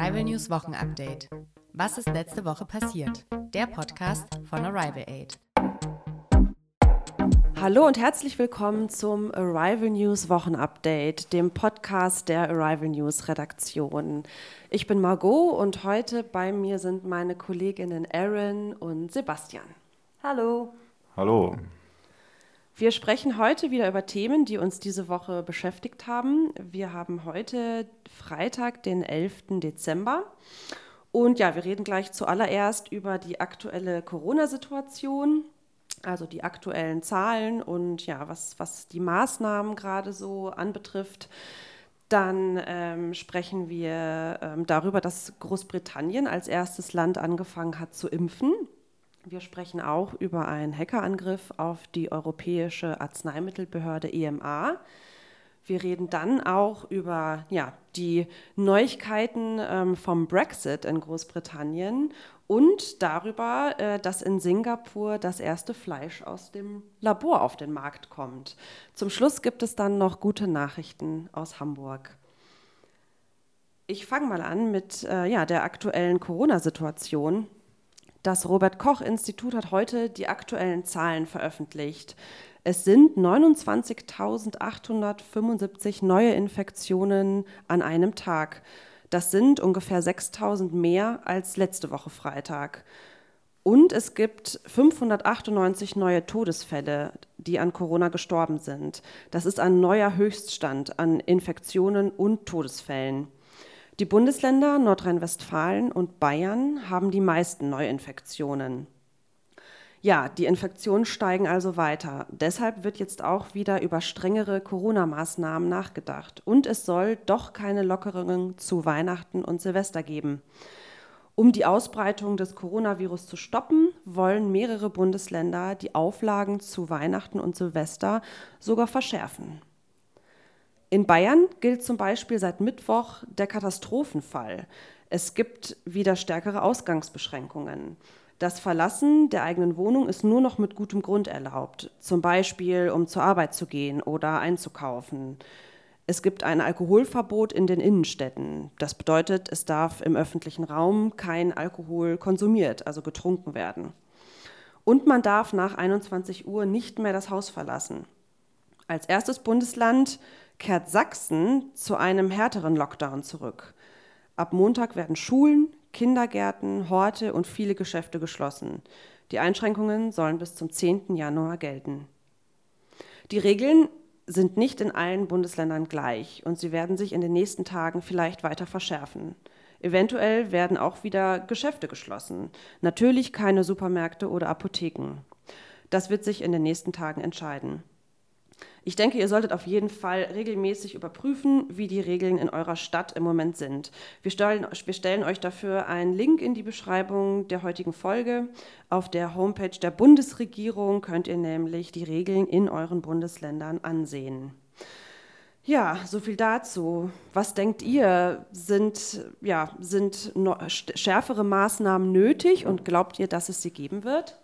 Arrival News Wochenupdate. Was ist letzte Woche passiert? Der Podcast von Arrival Aid. Hallo und herzlich willkommen zum Arrival News Wochenupdate, dem Podcast der Arrival News Redaktion. Ich bin Margot und heute bei mir sind meine Kolleginnen Aaron und Sebastian. Hallo. Hallo. Wir sprechen heute wieder über Themen, die uns diese Woche beschäftigt haben. Wir haben heute Freitag, den 11. Dezember. Und ja, wir reden gleich zuallererst über die aktuelle Corona-Situation, also die aktuellen Zahlen und ja, was, was die Maßnahmen gerade so anbetrifft. Dann ähm, sprechen wir ähm, darüber, dass Großbritannien als erstes Land angefangen hat zu impfen. Wir sprechen auch über einen Hackerangriff auf die Europäische Arzneimittelbehörde EMA. Wir reden dann auch über ja, die Neuigkeiten ähm, vom Brexit in Großbritannien und darüber, äh, dass in Singapur das erste Fleisch aus dem Labor auf den Markt kommt. Zum Schluss gibt es dann noch gute Nachrichten aus Hamburg. Ich fange mal an mit äh, ja, der aktuellen Corona-Situation. Das Robert Koch Institut hat heute die aktuellen Zahlen veröffentlicht. Es sind 29.875 neue Infektionen an einem Tag. Das sind ungefähr 6.000 mehr als letzte Woche Freitag. Und es gibt 598 neue Todesfälle, die an Corona gestorben sind. Das ist ein neuer Höchststand an Infektionen und Todesfällen. Die Bundesländer Nordrhein-Westfalen und Bayern haben die meisten Neuinfektionen. Ja, die Infektionen steigen also weiter. Deshalb wird jetzt auch wieder über strengere Corona-Maßnahmen nachgedacht. Und es soll doch keine Lockerungen zu Weihnachten und Silvester geben. Um die Ausbreitung des Coronavirus zu stoppen, wollen mehrere Bundesländer die Auflagen zu Weihnachten und Silvester sogar verschärfen. In Bayern gilt zum Beispiel seit Mittwoch der Katastrophenfall. Es gibt wieder stärkere Ausgangsbeschränkungen. Das Verlassen der eigenen Wohnung ist nur noch mit gutem Grund erlaubt, zum Beispiel um zur Arbeit zu gehen oder einzukaufen. Es gibt ein Alkoholverbot in den Innenstädten. Das bedeutet, es darf im öffentlichen Raum kein Alkohol konsumiert, also getrunken werden. Und man darf nach 21 Uhr nicht mehr das Haus verlassen. Als erstes Bundesland kehrt Sachsen zu einem härteren Lockdown zurück. Ab Montag werden Schulen, Kindergärten, Horte und viele Geschäfte geschlossen. Die Einschränkungen sollen bis zum 10. Januar gelten. Die Regeln sind nicht in allen Bundesländern gleich und sie werden sich in den nächsten Tagen vielleicht weiter verschärfen. Eventuell werden auch wieder Geschäfte geschlossen. Natürlich keine Supermärkte oder Apotheken. Das wird sich in den nächsten Tagen entscheiden. Ich denke, ihr solltet auf jeden Fall regelmäßig überprüfen, wie die Regeln in eurer Stadt im Moment sind. Wir stellen, wir stellen euch dafür einen Link in die Beschreibung der heutigen Folge. Auf der Homepage der Bundesregierung könnt ihr nämlich die Regeln in euren Bundesländern ansehen. Ja, so viel dazu. Was denkt ihr? Sind, ja, sind schärfere Maßnahmen nötig und glaubt ihr, dass es sie geben wird?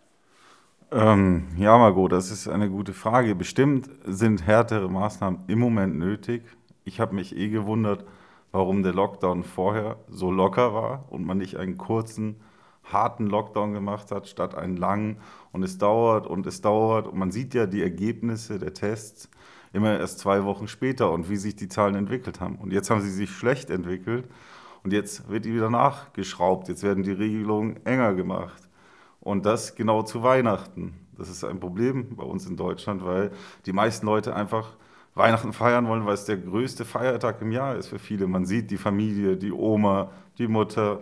Ähm, ja, Margot, das ist eine gute Frage. Bestimmt sind härtere Maßnahmen im Moment nötig. Ich habe mich eh gewundert, warum der Lockdown vorher so locker war und man nicht einen kurzen, harten Lockdown gemacht hat, statt einen langen. Und es dauert und es dauert. Und man sieht ja die Ergebnisse der Tests immer erst zwei Wochen später und wie sich die Zahlen entwickelt haben. Und jetzt haben sie sich schlecht entwickelt und jetzt wird die wieder nachgeschraubt. Jetzt werden die Regelungen enger gemacht. Und das genau zu Weihnachten. Das ist ein Problem bei uns in Deutschland, weil die meisten Leute einfach Weihnachten feiern wollen, weil es der größte Feiertag im Jahr ist für viele. Man sieht die Familie, die Oma, die Mutter.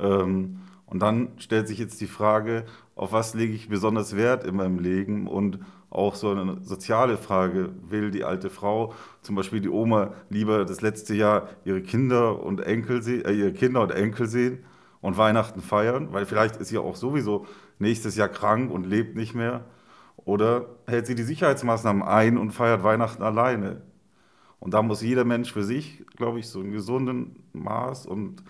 Ähm, und dann stellt sich jetzt die Frage, auf was lege ich besonders Wert in meinem Leben? Und auch so eine soziale Frage, will die alte Frau, zum Beispiel die Oma, lieber das letzte Jahr ihre Kinder und Enkel, äh, ihre Kinder und Enkel sehen und Weihnachten feiern, weil vielleicht ist sie auch sowieso nächstes Jahr krank und lebt nicht mehr. Oder hält sie die Sicherheitsmaßnahmen ein und feiert Weihnachten alleine. Und da muss jeder Mensch für sich, glaube ich, so einen gesunden Maß und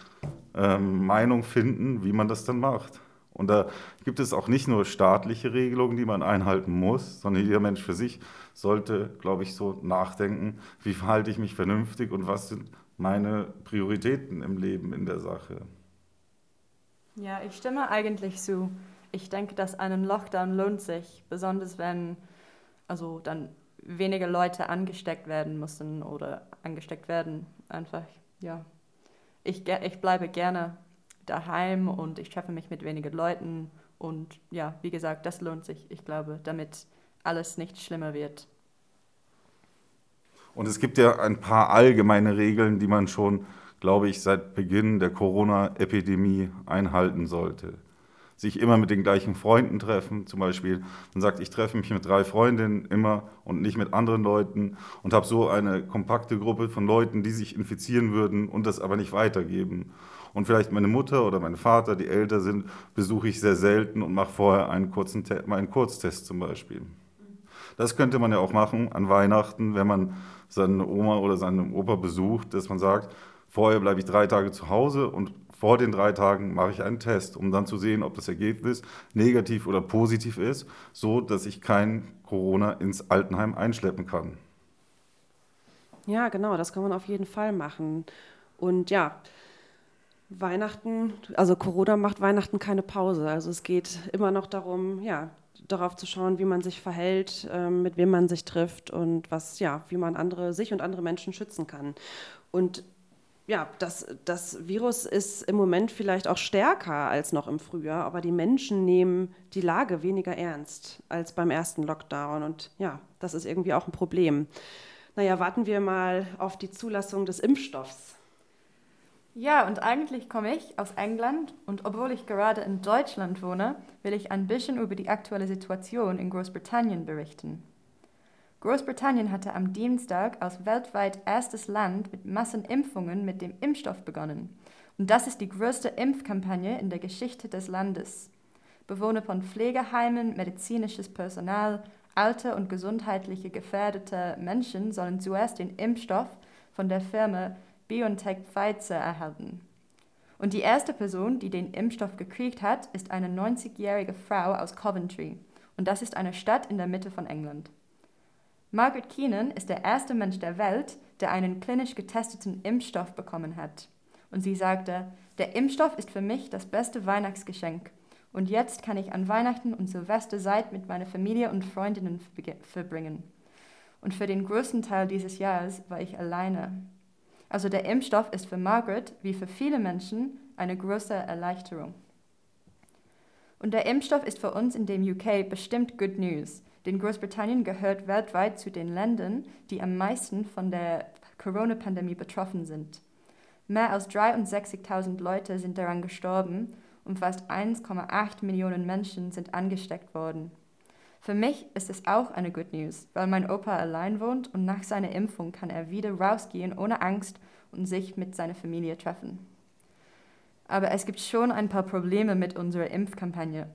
ähm, Meinung finden, wie man das dann macht. Und da gibt es auch nicht nur staatliche Regelungen, die man einhalten muss, sondern jeder Mensch für sich sollte, glaube ich, so nachdenken, wie verhalte ich mich vernünftig und was sind meine Prioritäten im Leben in der Sache. Ja, ich stimme eigentlich zu. Ich denke, dass einen Lockdown lohnt sich, besonders wenn also dann weniger Leute angesteckt werden müssen oder angesteckt werden. Einfach, ja. Ich, ich bleibe gerne daheim und ich treffe mich mit wenigen Leuten und ja, wie gesagt, das lohnt sich, ich glaube, damit alles nicht schlimmer wird. Und es gibt ja ein paar allgemeine Regeln, die man schon, glaube ich, seit Beginn der Corona-Epidemie einhalten sollte. Sich immer mit den gleichen Freunden treffen, zum Beispiel. Man sagt, ich treffe mich mit drei Freundinnen immer und nicht mit anderen Leuten und habe so eine kompakte Gruppe von Leuten, die sich infizieren würden und das aber nicht weitergeben. Und vielleicht meine Mutter oder mein Vater, die älter sind, besuche ich sehr selten und mache vorher einen kurzen mal einen Kurztest zum Beispiel. Das könnte man ja auch machen an Weihnachten, wenn man seine Oma oder seinen Opa besucht, dass man sagt, vorher bleibe ich drei Tage zu Hause und vor den drei Tagen mache ich einen Test, um dann zu sehen, ob das Ergebnis negativ oder positiv ist, so dass ich kein Corona ins Altenheim einschleppen kann. Ja, genau, das kann man auf jeden Fall machen. Und ja, Weihnachten, also Corona macht Weihnachten keine Pause. Also es geht immer noch darum, ja, darauf zu schauen, wie man sich verhält, ähm, mit wem man sich trifft und was, ja, wie man andere, sich und andere Menschen schützen kann. Und ja, das, das Virus ist im Moment vielleicht auch stärker als noch im Frühjahr, aber die Menschen nehmen die Lage weniger ernst als beim ersten Lockdown. Und ja, das ist irgendwie auch ein Problem. Naja, warten wir mal auf die Zulassung des Impfstoffs. Ja, und eigentlich komme ich aus England und obwohl ich gerade in Deutschland wohne, will ich ein bisschen über die aktuelle Situation in Großbritannien berichten. Großbritannien hatte am Dienstag als weltweit erstes Land mit Massenimpfungen mit dem Impfstoff begonnen. Und das ist die größte Impfkampagne in der Geschichte des Landes. Bewohner von Pflegeheimen, medizinisches Personal, alte und gesundheitliche gefährdete Menschen sollen zuerst den Impfstoff von der Firma BioNTech Pfizer erhalten. Und die erste Person, die den Impfstoff gekriegt hat, ist eine 90-jährige Frau aus Coventry. Und das ist eine Stadt in der Mitte von England. Margaret Keenan ist der erste Mensch der Welt, der einen klinisch getesteten Impfstoff bekommen hat. Und sie sagte, der Impfstoff ist für mich das beste Weihnachtsgeschenk. Und jetzt kann ich an Weihnachten und Silvester Zeit mit meiner Familie und Freundinnen verbringen. Und für den größten Teil dieses Jahres war ich alleine. Also der Impfstoff ist für Margaret wie für viele Menschen eine große Erleichterung. Und der Impfstoff ist für uns in dem UK bestimmt Good News, denn Großbritannien gehört weltweit zu den Ländern, die am meisten von der Corona-Pandemie betroffen sind. Mehr als 63.000 Leute sind daran gestorben und fast 1,8 Millionen Menschen sind angesteckt worden. Für mich ist es auch eine Good News, weil mein Opa allein wohnt und nach seiner Impfung kann er wieder rausgehen ohne Angst und sich mit seiner Familie treffen. Aber es gibt schon ein paar Probleme mit unserer Impfkampagne.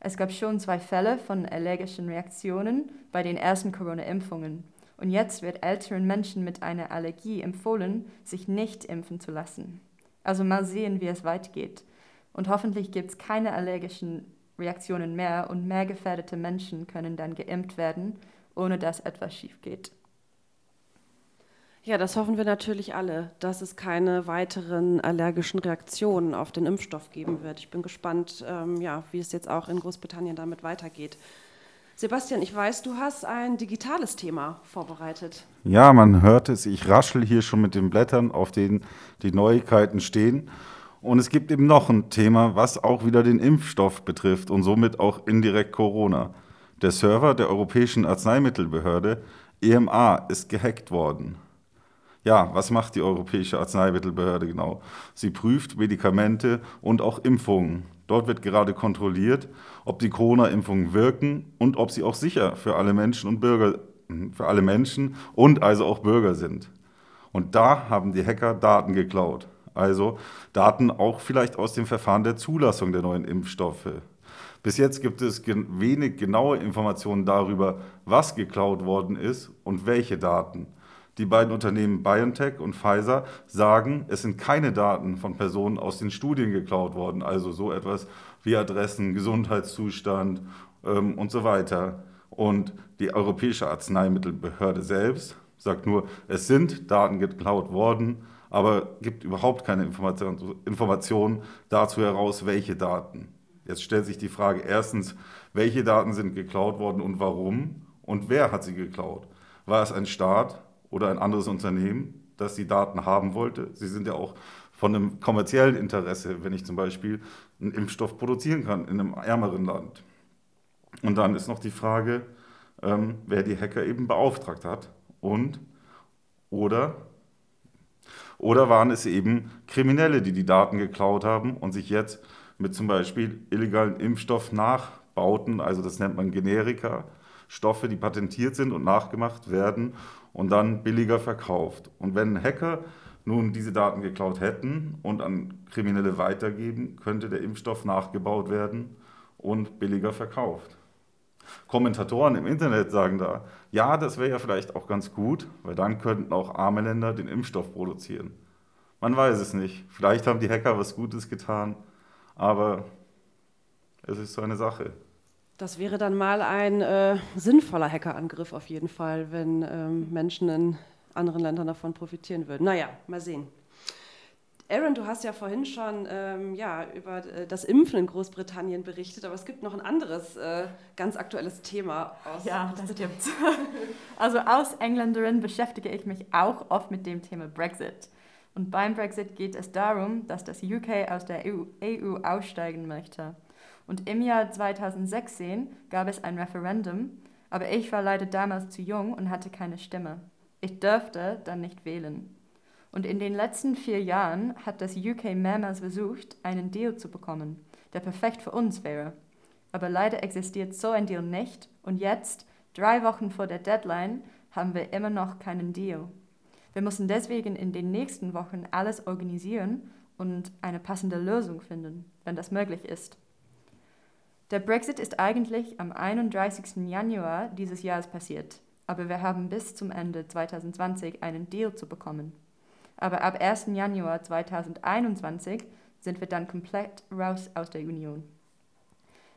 Es gab schon zwei Fälle von allergischen Reaktionen bei den ersten Corona-Impfungen. Und jetzt wird älteren Menschen mit einer Allergie empfohlen, sich nicht impfen zu lassen. Also mal sehen, wie es weitergeht. Und hoffentlich gibt es keine allergischen Reaktionen mehr und mehr gefährdete Menschen können dann geimpft werden, ohne dass etwas schief geht. Ja, das hoffen wir natürlich alle, dass es keine weiteren allergischen Reaktionen auf den Impfstoff geben wird. Ich bin gespannt, ähm, ja, wie es jetzt auch in Großbritannien damit weitergeht. Sebastian, ich weiß, du hast ein digitales Thema vorbereitet. Ja, man hört es. Ich raschel hier schon mit den Blättern, auf denen die Neuigkeiten stehen. Und es gibt eben noch ein Thema, was auch wieder den Impfstoff betrifft und somit auch indirekt Corona. Der Server der Europäischen Arzneimittelbehörde EMA ist gehackt worden. Ja, was macht die Europäische Arzneimittelbehörde genau? Sie prüft Medikamente und auch Impfungen. Dort wird gerade kontrolliert, ob die Corona-Impfungen wirken und ob sie auch sicher für alle Menschen und Bürger, für alle Menschen und also auch Bürger sind. Und da haben die Hacker Daten geklaut also Daten auch vielleicht aus dem Verfahren der Zulassung der neuen Impfstoffe. Bis jetzt gibt es wenig genaue Informationen darüber, was geklaut worden ist und welche Daten. Die beiden Unternehmen BioNTech und Pfizer sagen, es sind keine Daten von Personen aus den Studien geklaut worden, also so etwas wie Adressen, Gesundheitszustand ähm, und so weiter. Und die Europäische Arzneimittelbehörde selbst sagt nur, es sind Daten geklaut worden, aber gibt überhaupt keine Information, Information dazu heraus, welche Daten. Jetzt stellt sich die Frage erstens, welche Daten sind geklaut worden und warum und wer hat sie geklaut? War es ein Staat oder ein anderes Unternehmen, das die Daten haben wollte? Sie sind ja auch von einem kommerziellen Interesse, wenn ich zum Beispiel einen Impfstoff produzieren kann in einem ärmeren Land. Und dann ist noch die Frage, ähm, wer die Hacker eben beauftragt hat und oder oder waren es eben Kriminelle, die die Daten geklaut haben und sich jetzt mit zum Beispiel illegalen Impfstoff nachbauten, also das nennt man Generika, Stoffe, die patentiert sind und nachgemacht werden und dann billiger verkauft. Und wenn Hacker nun diese Daten geklaut hätten und an Kriminelle weitergeben, könnte der Impfstoff nachgebaut werden und billiger verkauft. Kommentatoren im Internet sagen da, ja, das wäre ja vielleicht auch ganz gut, weil dann könnten auch arme Länder den Impfstoff produzieren. Man weiß es nicht. Vielleicht haben die Hacker was Gutes getan, aber es ist so eine Sache. Das wäre dann mal ein äh, sinnvoller Hackerangriff auf jeden Fall, wenn ähm, Menschen in anderen Ländern davon profitieren würden. Naja, mal sehen. Aaron, du hast ja vorhin schon ähm, ja, über äh, das Impfen in Großbritannien berichtet, aber es gibt noch ein anderes äh, ganz aktuelles Thema. Aus ja, das stimmt. Also als Engländerin beschäftige ich mich auch oft mit dem Thema Brexit. Und beim Brexit geht es darum, dass das UK aus der EU, EU aussteigen möchte. Und im Jahr 2016 gab es ein Referendum, aber ich war leider damals zu jung und hatte keine Stimme. Ich durfte dann nicht wählen. Und in den letzten vier Jahren hat das UK mehrmals versucht, einen Deal zu bekommen, der perfekt für uns wäre. Aber leider existiert so ein Deal nicht und jetzt, drei Wochen vor der Deadline, haben wir immer noch keinen Deal. Wir müssen deswegen in den nächsten Wochen alles organisieren und eine passende Lösung finden, wenn das möglich ist. Der Brexit ist eigentlich am 31. Januar dieses Jahres passiert, aber wir haben bis zum Ende 2020 einen Deal zu bekommen aber ab 1. Januar 2021 sind wir dann komplett raus aus der Union.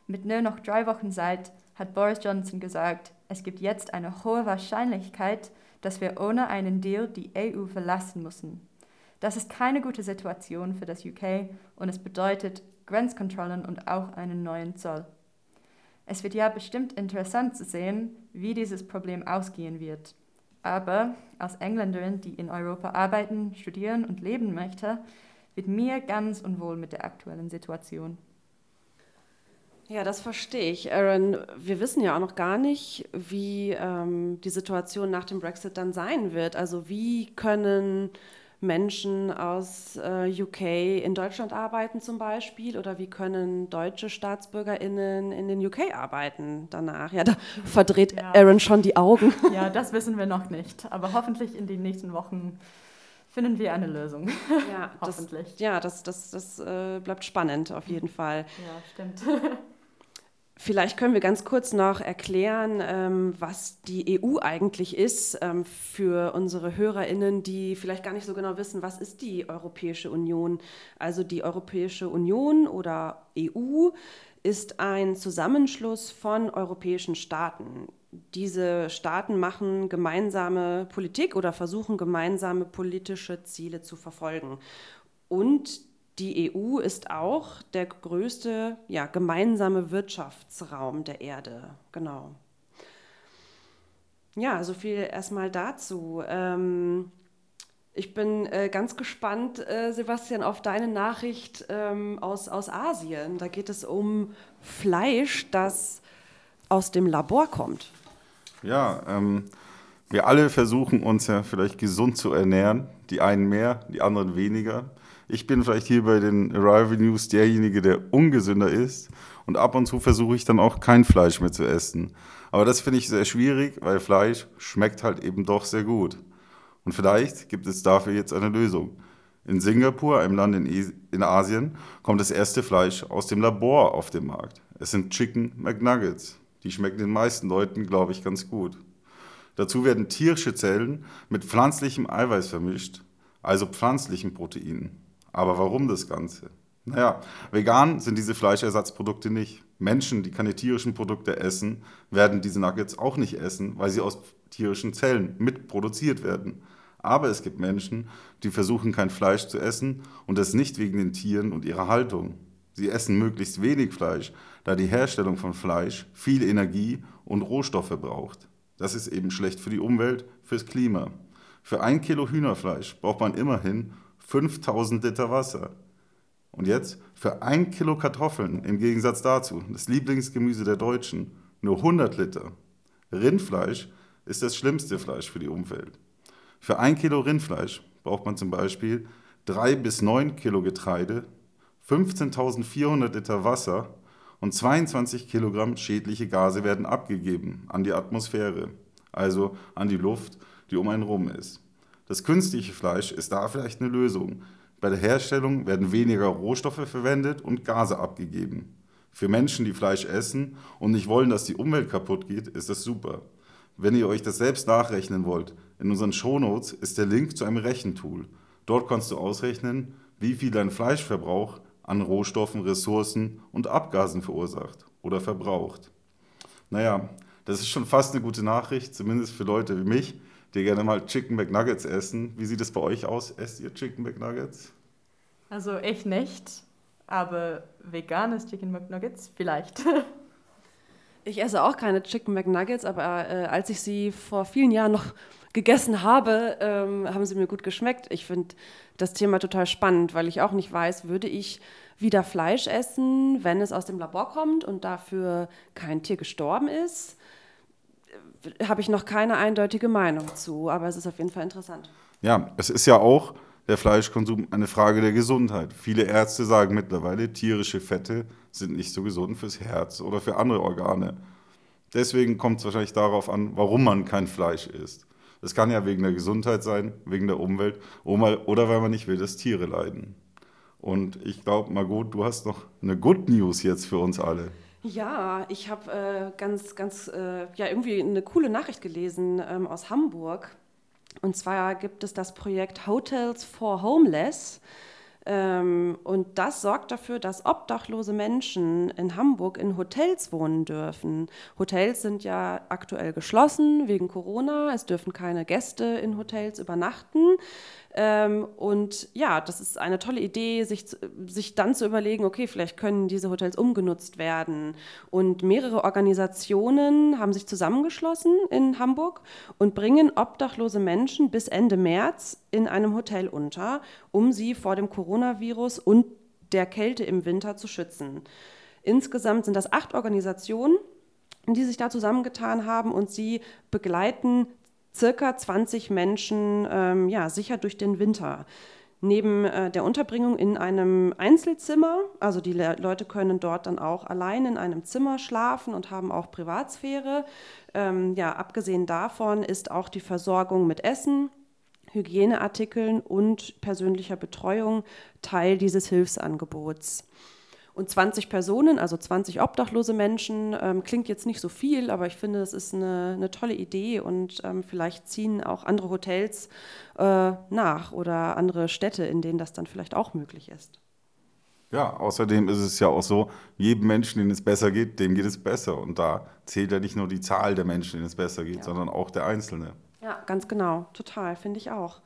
Mit nur noch drei Wochen Zeit hat Boris Johnson gesagt, es gibt jetzt eine hohe Wahrscheinlichkeit, dass wir ohne einen Deal die EU verlassen müssen. Das ist keine gute Situation für das UK und es bedeutet Grenzkontrollen und auch einen neuen Zoll. Es wird ja bestimmt interessant zu sehen, wie dieses Problem ausgehen wird. Aber als Engländerin, die in Europa arbeiten, studieren und leben möchte, wird mir ganz unwohl mit der aktuellen Situation. Ja, das verstehe ich, Aaron. Wir wissen ja auch noch gar nicht, wie ähm, die Situation nach dem Brexit dann sein wird. Also wie können Menschen aus äh, UK in Deutschland arbeiten zum Beispiel oder wie können deutsche StaatsbürgerInnen in den UK arbeiten danach? Ja, da verdreht ja. Aaron schon die Augen. Ja, das wissen wir noch nicht, aber hoffentlich in den nächsten Wochen finden wir eine Lösung. Ja, hoffentlich. Das, ja, das, das, das äh, bleibt spannend auf jeden Fall. Ja, stimmt. Vielleicht können wir ganz kurz noch erklären, ähm, was die EU eigentlich ist ähm, für unsere Hörerinnen, die vielleicht gar nicht so genau wissen, was ist die Europäische Union. Also die Europäische Union oder EU ist ein Zusammenschluss von europäischen Staaten. Diese Staaten machen gemeinsame Politik oder versuchen gemeinsame politische Ziele zu verfolgen. Und die EU ist auch der größte ja, gemeinsame Wirtschaftsraum der Erde. Genau. Ja, so viel erstmal dazu. Ähm, ich bin äh, ganz gespannt, äh, Sebastian, auf deine Nachricht ähm, aus, aus Asien. Da geht es um Fleisch, das aus dem Labor kommt. Ja, ähm, wir alle versuchen uns ja vielleicht gesund zu ernähren. Die einen mehr, die anderen weniger. Ich bin vielleicht hier bei den Arrival News derjenige, der ungesünder ist. Und ab und zu versuche ich dann auch kein Fleisch mehr zu essen. Aber das finde ich sehr schwierig, weil Fleisch schmeckt halt eben doch sehr gut. Und vielleicht gibt es dafür jetzt eine Lösung. In Singapur, einem Land in, Asien, kommt das erste Fleisch aus dem Labor auf den Markt. Es sind Chicken McNuggets. Die schmecken den meisten Leuten, glaube ich, ganz gut. Dazu werden tierische Zellen mit pflanzlichem Eiweiß vermischt, also pflanzlichen Proteinen. Aber warum das Ganze? Naja, vegan sind diese Fleischersatzprodukte nicht. Menschen, die keine tierischen Produkte essen, werden diese Nuggets auch nicht essen, weil sie aus tierischen Zellen mitproduziert werden. Aber es gibt Menschen, die versuchen kein Fleisch zu essen und das nicht wegen den Tieren und ihrer Haltung. Sie essen möglichst wenig Fleisch, da die Herstellung von Fleisch viel Energie und Rohstoffe braucht. Das ist eben schlecht für die Umwelt, fürs Klima. Für ein Kilo Hühnerfleisch braucht man immerhin 5000 Liter Wasser. Und jetzt für ein Kilo Kartoffeln, im Gegensatz dazu, das Lieblingsgemüse der Deutschen, nur 100 Liter. Rindfleisch ist das schlimmste Fleisch für die Umwelt. Für ein Kilo Rindfleisch braucht man zum Beispiel drei bis neun Kilo Getreide, 15.400 Liter Wasser und 22 Kilogramm schädliche Gase werden abgegeben an die Atmosphäre, also an die Luft, die um einen rum ist. Das künstliche Fleisch ist da vielleicht eine Lösung. Bei der Herstellung werden weniger Rohstoffe verwendet und Gase abgegeben. Für Menschen, die Fleisch essen und nicht wollen, dass die Umwelt kaputt geht, ist das super. Wenn ihr euch das selbst nachrechnen wollt, in unseren Shownotes ist der Link zu einem Rechentool. Dort kannst du ausrechnen, wie viel dein Fleischverbrauch an Rohstoffen, Ressourcen und Abgasen verursacht oder verbraucht. Naja, das ist schon fast eine gute Nachricht, zumindest für Leute wie mich, die gerne mal Chicken McNuggets essen. Wie sieht es bei euch aus? Esst ihr Chicken McNuggets? Also ich nicht, aber veganes Chicken McNuggets vielleicht. Ich esse auch keine Chicken McNuggets, aber äh, als ich sie vor vielen Jahren noch gegessen habe, ähm, haben sie mir gut geschmeckt. Ich finde das Thema total spannend, weil ich auch nicht weiß, würde ich wieder Fleisch essen, wenn es aus dem Labor kommt und dafür kein Tier gestorben ist? Habe ich noch keine eindeutige Meinung zu, aber es ist auf jeden Fall interessant. Ja, es ist ja auch der Fleischkonsum eine Frage der Gesundheit. Viele Ärzte sagen mittlerweile, tierische Fette sind nicht so gesund fürs Herz oder für andere Organe. Deswegen kommt es wahrscheinlich darauf an, warum man kein Fleisch isst. Das kann ja wegen der Gesundheit sein, wegen der Umwelt oder weil man nicht will, dass Tiere leiden. Und ich glaube, Margot, du hast noch eine Good News jetzt für uns alle. Ja, ich habe äh, ganz, ganz, äh, ja, irgendwie eine coole Nachricht gelesen ähm, aus Hamburg. Und zwar gibt es das Projekt Hotels for Homeless. Ähm, und das sorgt dafür, dass obdachlose Menschen in Hamburg in Hotels wohnen dürfen. Hotels sind ja aktuell geschlossen wegen Corona. Es dürfen keine Gäste in Hotels übernachten. Ähm, und ja, das ist eine tolle Idee, sich, sich dann zu überlegen, okay, vielleicht können diese Hotels umgenutzt werden. Und mehrere Organisationen haben sich zusammengeschlossen in Hamburg und bringen obdachlose Menschen bis Ende März in einem Hotel unter, um sie vor dem Coronavirus und der Kälte im Winter zu schützen. Insgesamt sind das acht Organisationen, die sich da zusammengetan haben und sie begleiten circa 20 Menschen ähm, ja, sicher durch den Winter. Neben äh, der Unterbringung in einem Einzelzimmer, also die Le Leute können dort dann auch allein in einem Zimmer schlafen und haben auch Privatsphäre. Ähm, ja, abgesehen davon ist auch die Versorgung mit Essen, Hygieneartikeln und persönlicher Betreuung Teil dieses Hilfsangebots. Und 20 Personen, also 20 obdachlose Menschen, ähm, klingt jetzt nicht so viel, aber ich finde, das ist eine, eine tolle Idee und ähm, vielleicht ziehen auch andere Hotels äh, nach oder andere Städte, in denen das dann vielleicht auch möglich ist. Ja, außerdem ist es ja auch so, jedem Menschen, denen es besser geht, dem geht es besser. Und da zählt ja nicht nur die Zahl der Menschen, denen es besser geht, ja. sondern auch der Einzelne. Ja, ganz genau, total, finde ich auch.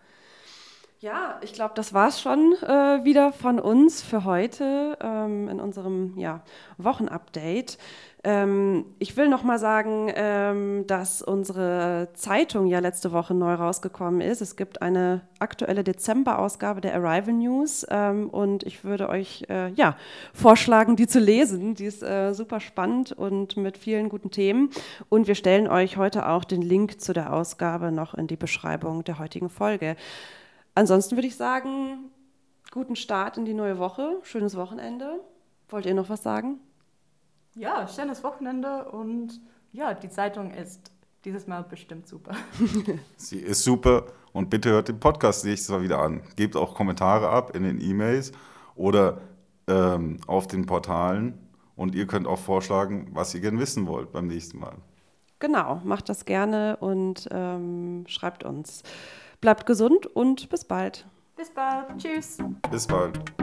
Ja, ich glaube, das war es schon äh, wieder von uns für heute ähm, in unserem ja, Wochenupdate. Ähm, ich will noch mal sagen, ähm, dass unsere Zeitung ja letzte Woche neu rausgekommen ist. Es gibt eine aktuelle Dezemberausgabe der Arrival News ähm, und ich würde euch äh, ja, vorschlagen, die zu lesen. Die ist äh, super spannend und mit vielen guten Themen. Und wir stellen euch heute auch den Link zu der Ausgabe noch in die Beschreibung der heutigen Folge. Ansonsten würde ich sagen, guten Start in die neue Woche, schönes Wochenende. Wollt ihr noch was sagen? Ja, schönes Wochenende und ja, die Zeitung ist dieses Mal bestimmt super. Sie ist super und bitte hört den Podcast nächstes Mal wieder an. Gebt auch Kommentare ab in den E-Mails oder ähm, auf den Portalen und ihr könnt auch vorschlagen, was ihr gerne wissen wollt beim nächsten Mal. Genau, macht das gerne und ähm, schreibt uns. Bleibt gesund und bis bald. Bis bald. Tschüss. Bis bald.